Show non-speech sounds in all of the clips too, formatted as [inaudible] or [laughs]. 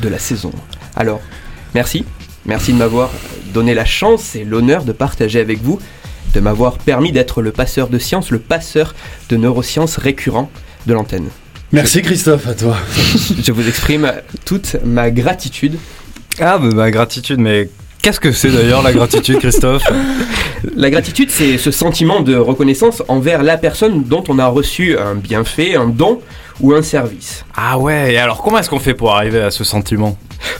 de la saison. Alors, merci. Merci de m'avoir donné la chance et l'honneur de partager avec vous, de m'avoir permis d'être le passeur de science, le passeur de neurosciences récurrent de l'antenne. Merci Christophe, à toi. [laughs] Je vous exprime toute ma gratitude. Ah, bah, ma gratitude, mais qu'est-ce que c'est d'ailleurs la gratitude, Christophe? [laughs] La gratitude, c'est ce sentiment de reconnaissance envers la personne dont on a reçu un bienfait, un don ou un service. Ah ouais, et alors comment est-ce qu'on fait pour arriver à ce sentiment?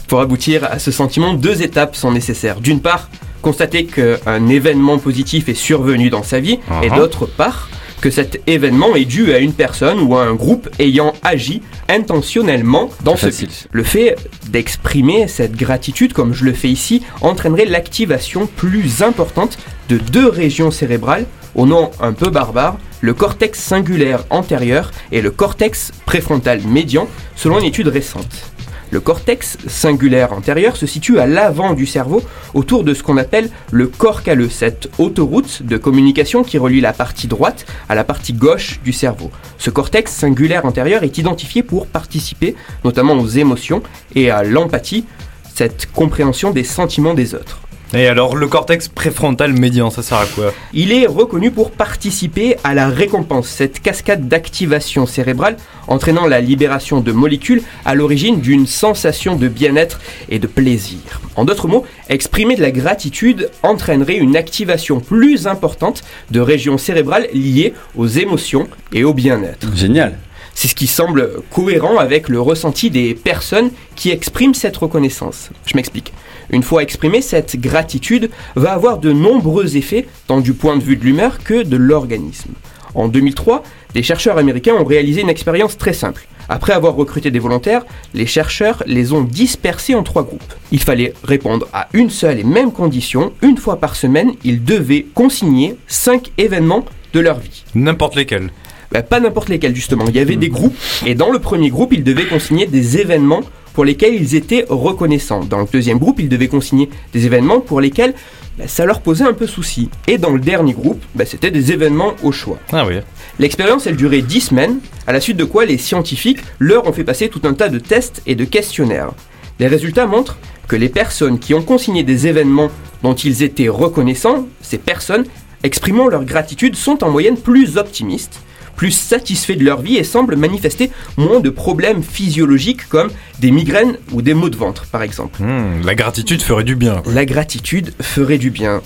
Pour aboutir à ce sentiment, deux étapes sont nécessaires. D'une part, constater qu'un événement positif est survenu dans sa vie, et Mhm. d'autre part, que cet événement est dû à une personne ou à un groupe ayant agi intentionnellement dans ce Facile. Le fait d'exprimer cette gratitude, comme je le fais ici, entraînerait l'activation plus importante de deux régions cérébrales, au nom un peu barbare, le cortex singulaire antérieur et le cortex préfrontal médian, selon une étude récente. Le cortex singulaire antérieur se situe à l'avant du cerveau, autour de ce qu'on appelle le corps calleux, cette autoroute de communication qui relie la partie droite à la partie gauche du cerveau. Ce cortex singulaire antérieur est identifié pour participer notamment aux émotions et à l'empathie, cette compréhension des sentiments des autres. Et alors, le cortex préfrontal médian, ça sert à quoi? Il est reconnu pour participer à la récompense, cette cascade d'activation cérébrale entraînant la libération de molécules à l'origine d'une sensation de bien-être et de plaisir. En d'autres mots, exprimer de la gratitude entraînerait une activation plus importante de régions cérébrales liées aux émotions et au bien-être. Génial. C'est ce qui semble cohérent avec le ressenti des personnes qui expriment cette reconnaissance. Je m'explique. Une fois exprimée, cette gratitude va avoir de nombreux effets, tant du point de vue de l'humeur que de l'organisme. En 2003, des chercheurs américains ont réalisé une expérience très simple. Après avoir recruté des volontaires, les chercheurs les ont dispersés en trois groupes. Il fallait répondre à une seule et même condition. Une fois par semaine, ils devaient consigner cinq événements de leur vie. N'importe lesquels. Bah, pas n'importe lesquels justement. Il y avait des groupes et dans le premier groupe, ils devaient consigner des événements pour lesquels ils étaient reconnaissants. Dans le deuxième groupe, ils devaient consigner des événements pour lesquels bah, ça leur posait un peu souci. Et dans le dernier groupe, bah, c'était des événements au choix. Ah oui. L'expérience, elle durait 10 semaines, à la suite de quoi les scientifiques leur ont fait passer tout un tas de tests et de questionnaires. Les résultats montrent que les personnes qui ont consigné des événements dont ils étaient reconnaissants, ces personnes exprimant leur gratitude sont en moyenne plus optimistes, plus satisfaits de leur vie et semblent manifester moins de problèmes physiologiques comme des migraines ou des maux de ventre par exemple. Hmm, la gratitude ferait du bien. La gratitude ferait du bien.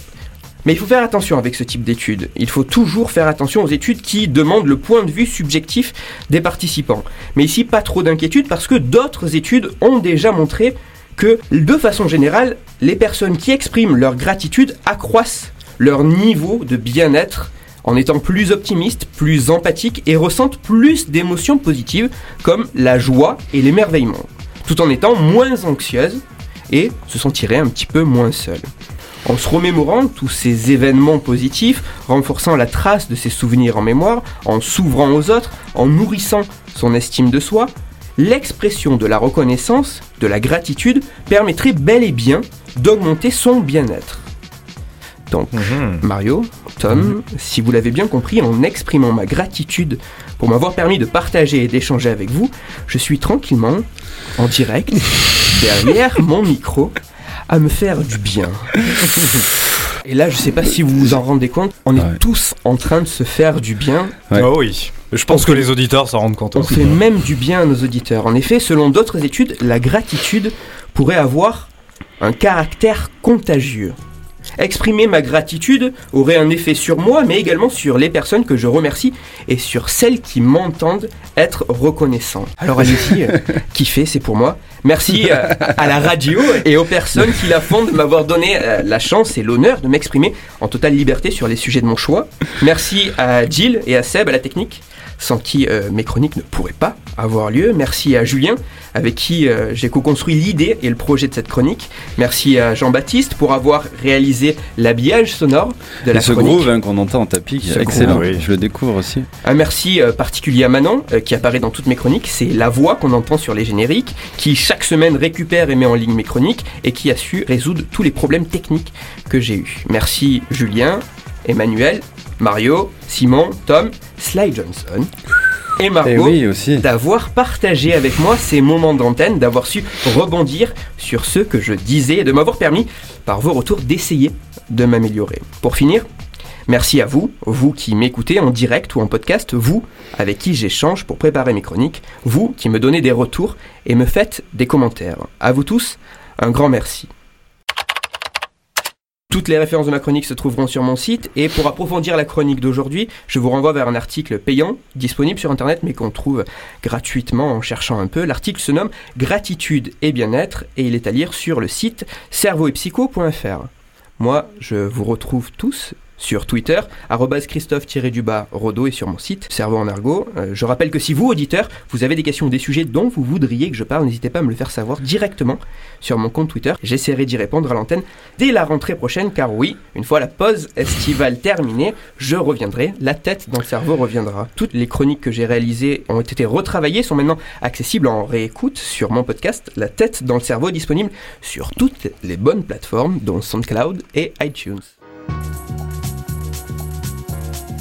Mais il faut faire attention avec ce type d'études. Il faut toujours faire attention aux études qui demandent le point de vue subjectif des participants. Mais ici, pas trop d'inquiétude parce que d'autres études ont déjà montré que, de façon générale, les personnes qui expriment leur gratitude accroissent leur niveau de bien-être en étant plus optimistes, plus empathiques et ressentent plus d'émotions positives comme la joie et l'émerveillement, tout en étant moins anxieuses et se sentiraient un petit peu moins seules. En se remémorant tous ces événements positifs, renforçant la trace de ses souvenirs en mémoire, en s'ouvrant aux autres, en nourrissant son estime de soi, l'expression de la reconnaissance, de la gratitude, permettrait bel et bien d'augmenter son bien-être. Donc, Mhm. Mario, Tom, si vous l'avez bien compris, en exprimant ma gratitude pour m'avoir permis de partager et d'échanger avec vous, je suis tranquillement, en direct, [laughs] derrière mon micro, à me faire du bien. [laughs] Et là, je sais pas si vous vous en rendez compte, on est Ouais. tous en train de se faire du bien. Ouais. Oh oui. Je pense que les auditeurs s'en rendent compte On aussi. fait même du bien à nos auditeurs. En effet, selon d'autres études, la gratitude pourrait avoir un caractère contagieux. Exprimer ma gratitude aurait un effet sur moi, mais également sur les personnes que je remercie et sur celles qui m'entendent être reconnaissants. Alors allez-y, euh, [laughs] kiffez, c'est pour moi. Merci euh, à la radio et aux personnes qui la font de m'avoir donné euh, la chance et l'honneur de m'exprimer en totale liberté sur les sujets de mon choix. Merci à Jill et à Seb à la technique, sans qui euh, mes chroniques ne pourraient pas avoir lieu. Merci à Julien, avec qui euh, j'ai co-construit l'idée et le projet de cette chronique. Merci à Jean-Baptiste pour avoir réalisé l'habillage sonore de Et la ce chronique. groove hein, qu'on entend en tapis, qui Ce est excellent. groove, oui. Je le découvre aussi. Un merci euh, particulier à Manon, qui apparaît dans toutes mes chroniques. C'est la voix qu'on entend sur les génériques, qui chaque semaine récupère et met en ligne mes chroniques, et qui a su résoudre tous les problèmes techniques que j'ai eus. Merci Julien, Emmanuel, Mario, Simon, Tom, Sly Johnson et Margot oui, aussi. d'avoir partagé avec moi ces moments d'antenne, d'avoir su rebondir sur ce que je disais et de m'avoir permis, par vos retours, d'essayer de m'améliorer. Pour finir, merci à vous, vous qui m'écoutez en direct ou en podcast, vous avec qui j'échange pour préparer mes chroniques, vous qui me donnez des retours et me faites des commentaires. À vous tous, un grand merci. Toutes les références de ma chronique se trouveront sur mon site et pour approfondir la chronique d'aujourd'hui, je vous renvoie vers un article payant disponible sur internet mais qu'on trouve gratuitement en cherchant un peu. L'article se nomme Gratitude et bien-être et il est à lire sur le site cerveauetpsycho.fr. Moi, je vous retrouve tous sur Twitter, arrobase Christophe-du-bas Rodo et sur mon site Cerveau en argot. Euh, je rappelle que si vous, auditeurs, vous avez des questions ou des sujets dont vous voudriez que je parle, n'hésitez pas à me le faire savoir directement sur mon compte Twitter. J'essaierai d'y répondre à l'antenne dès la rentrée prochaine, car oui, une fois la pause estivale terminée, je reviendrai, la tête dans le cerveau reviendra. Toutes les chroniques que j'ai réalisées ont été retravaillées, sont maintenant accessibles en réécoute sur mon podcast La tête dans le cerveau, disponible sur toutes les bonnes plateformes, dont SoundCloud et iTunes.